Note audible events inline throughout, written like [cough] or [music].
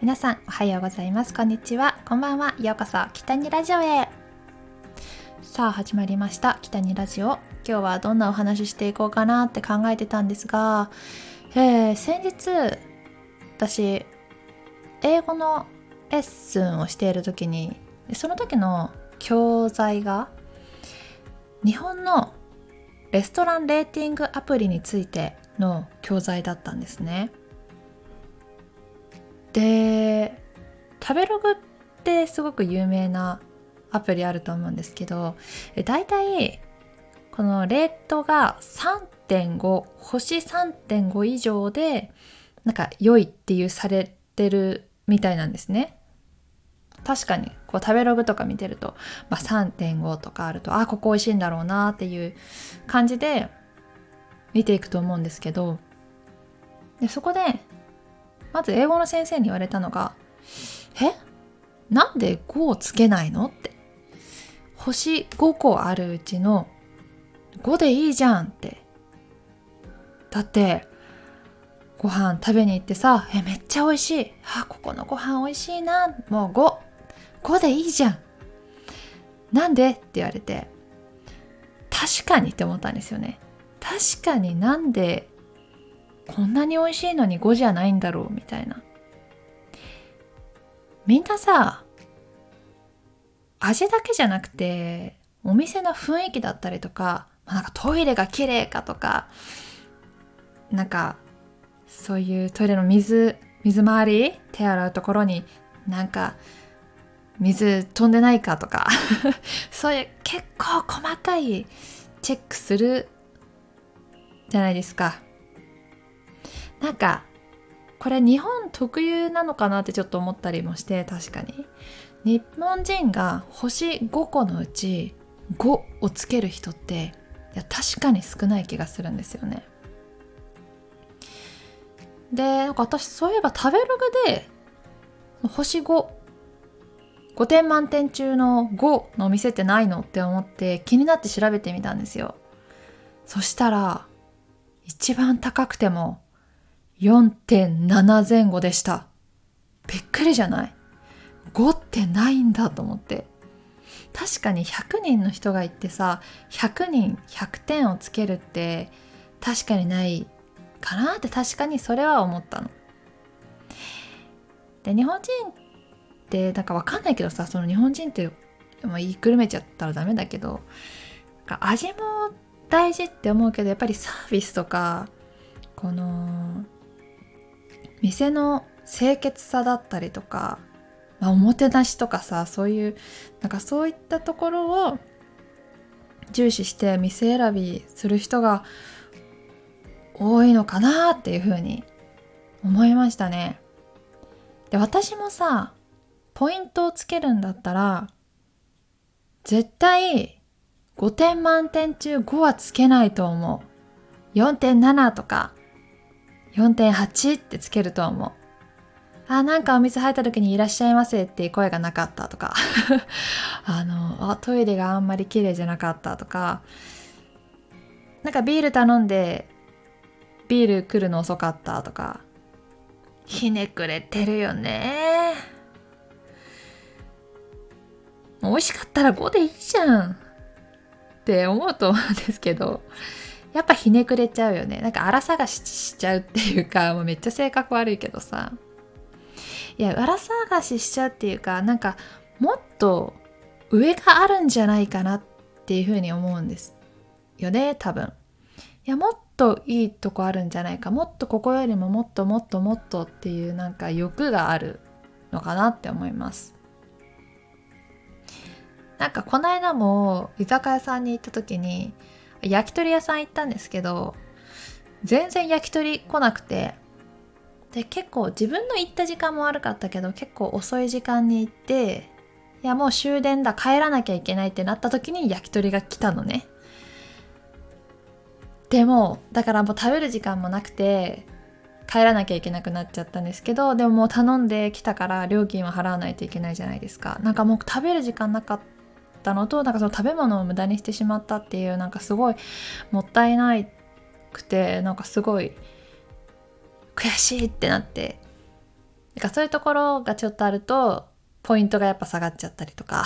皆さんおはようございます。こんにちは。こんばんは。ようこそ北にラジオへ。さあ始まりました。北にラジオ。今日はどんなお話ししていこうかなって考えてたんですが、えー、先日私英語のレッスンをしている時にその時の教材が日本のレストランレーティングアプリについての教材だったんですね。で食べログってすごく有名なアプリあると思うんですけど大体このレートが3.5星3.5以上でなんか良いっていうされてるみたいなんですね。確かにこう食べログとか見てると、まあ、3.5とかあるとあここ美味しいんだろうなっていう感じで見ていくと思うんですけどでそこでまず英語の先生に言われたのが「え？なんで5をつけないの?」って星5個あるうちの5でいいじゃんって。だってご飯食べに行ってさ「えめっちゃ美味しい。あここのご飯美味しいなもう5 5でいいじゃんなんで?」って言われて。確かにって思ったんですよね。確かになんでこんなに美味しいのに5じゃないんだろうみたいな。みんなさ味だけじゃなくてお店の雰囲気だったりとかなんかトイレが綺麗かとかなんかそういうトイレの水水回り手洗うところになんか水飛んでないかとか [laughs] そういう結構細かいチェックするじゃないですか。なんかこれ日本特有なのかなってちょっと思ったりもして確かに。日本人が星5個のうち5をつける人っていや確かに少ない気がするんですよね。でなんか私そういえば食べログで星55点満点中の5のお店ってないのって思って気になって調べてみたんですよ。そしたら一番高くても4.7前後でした。びっくりじゃない？5ってないんだと思って。確かに100人の人がいてさ100人100点をつけるって確かにないかなって確かにそれは思ったの。で日本人ってなんかわかんないけどさその日本人ってまあ、言いくるめちゃったらダメだけど味も大事って思うけどやっぱりサービスとかこの店の清潔さだったりとかまあ、おもてなしとかさそういうなんかそういったところを重視して店選びする人が多いのかなっていうふうに思いましたね。で私もさポイントをつけるんだったら絶対5点満点中5はつけないと思う。4.7とか4.8ってつけると思う。あ、なんかお水入った時にいらっしゃいませっていう声がなかったとか [laughs] あのあ、トイレがあんまり綺麗じゃなかったとか、なんかビール頼んで、ビール来るの遅かったとか、ひねくれてるよね。美味しかったら5でいいじゃんって思うと思うんですけど、やっぱひねくれちゃうよね。なんか荒探ししちゃうっていうか、もうめっちゃ性格悪いけどさ。いやら探ししちゃうっていうかなんかもっと上があるんじゃないかなっていうふうに思うんですよね多分いやもっといいとこあるんじゃないかもっとここよりももっともっともっとっていうなんか欲があるのかなって思いますなんかこの間も居酒屋さんに行った時に焼き鳥屋さん行ったんですけど全然焼き鳥来なくてで結構自分の行った時間も悪かったけど結構遅い時間に行っていやもう終電だ帰らなきゃいけないってなった時に焼き鳥が来たのね。でもだからもう食べる時間もなくて帰らなきゃいけなくなっちゃったんですけどでももう頼んできたから料金は払わないといけないじゃないですか。なんかもう食べる時間なかったのとなんかその食べ物を無駄にしてしまったっていうなんかすごいもったいないくてなんかすごい悔しいってなって。なんかそういうところがちょっとあるとポイントがやっぱ下がっちゃったりとか。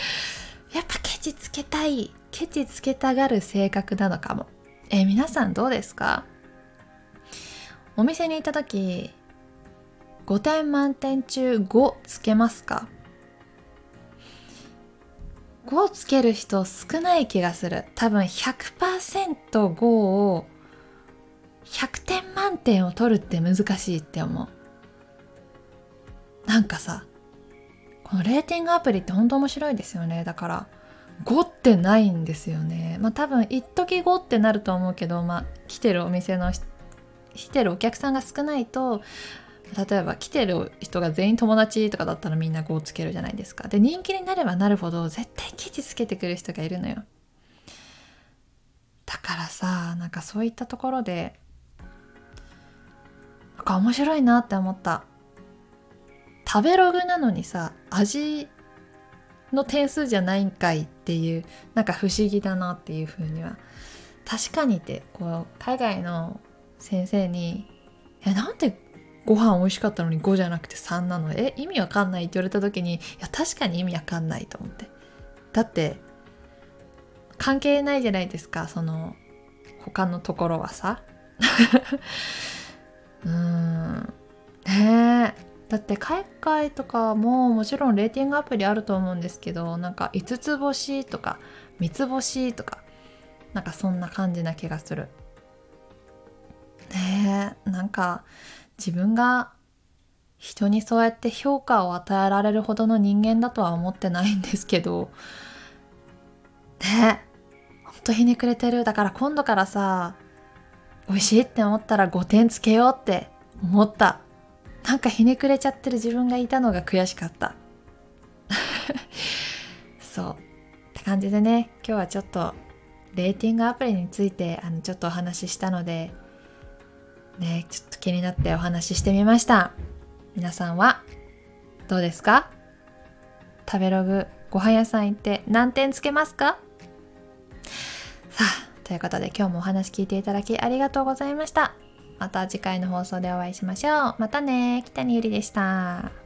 [laughs] やっぱケチつけたいケチつけたがる性格なのかも。え、皆さんどうですか？お店に行った時5点満点中5つけますか？5つける人少ない気がする。多分 100%5 を100点満点を取るって難しいって思う。なんかさこのレーティングアプリって本当面白いですよね。だから5ってないんですよね。まあ多分一時5ってなると思うけどまあ来てるお店の来てるお客さんが少ないと例えば来てる人が全員友達とかだったらみんな5つけるじゃないですか。で人気になればなるほど絶対ケチつけてくる人がいるのよ。だからさなんかそういったところでなんか面白いなって思った。食べログなのにさ味の点数じゃないんかいっていうなんか不思議だなっていうふうには。確かにってこう海外の先生に「えなんでご飯美味しかったのに5じゃなくて3なの。え意味わかんないって言われた時にいや確かに意味わかんないと思って。だって関係ないじゃないですか。その他のところはさ。[laughs] うーん。ねえ。だって海外とかももちろんレーティングアプリあると思うんですけどなんか5つ星とか3つ星とかなんかそんな感じな気がする。ねえ。なんか自分が人にそうやって評価を与えられるほどの人間だとは思ってないんですけど。ね。ほんとひねくれてる。だから今度からさ美味しいって思ったら5点つけようって思った。なんかひねくれちゃってる自分がいたのが悔しかった。[laughs] そう。って感じでね今日はちょっとレーティングアプリについてあのちょっとお話ししたのでねちょっと気になってお話ししてみました。皆さんはどうですか？食べログご飯屋さん行って何点つけますか？さあということで今日もお話聞いていただきありがとうございました。また次回の放送でお会いしましょう。またね。北にゆりでした。